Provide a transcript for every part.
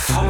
Fuck.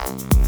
Thank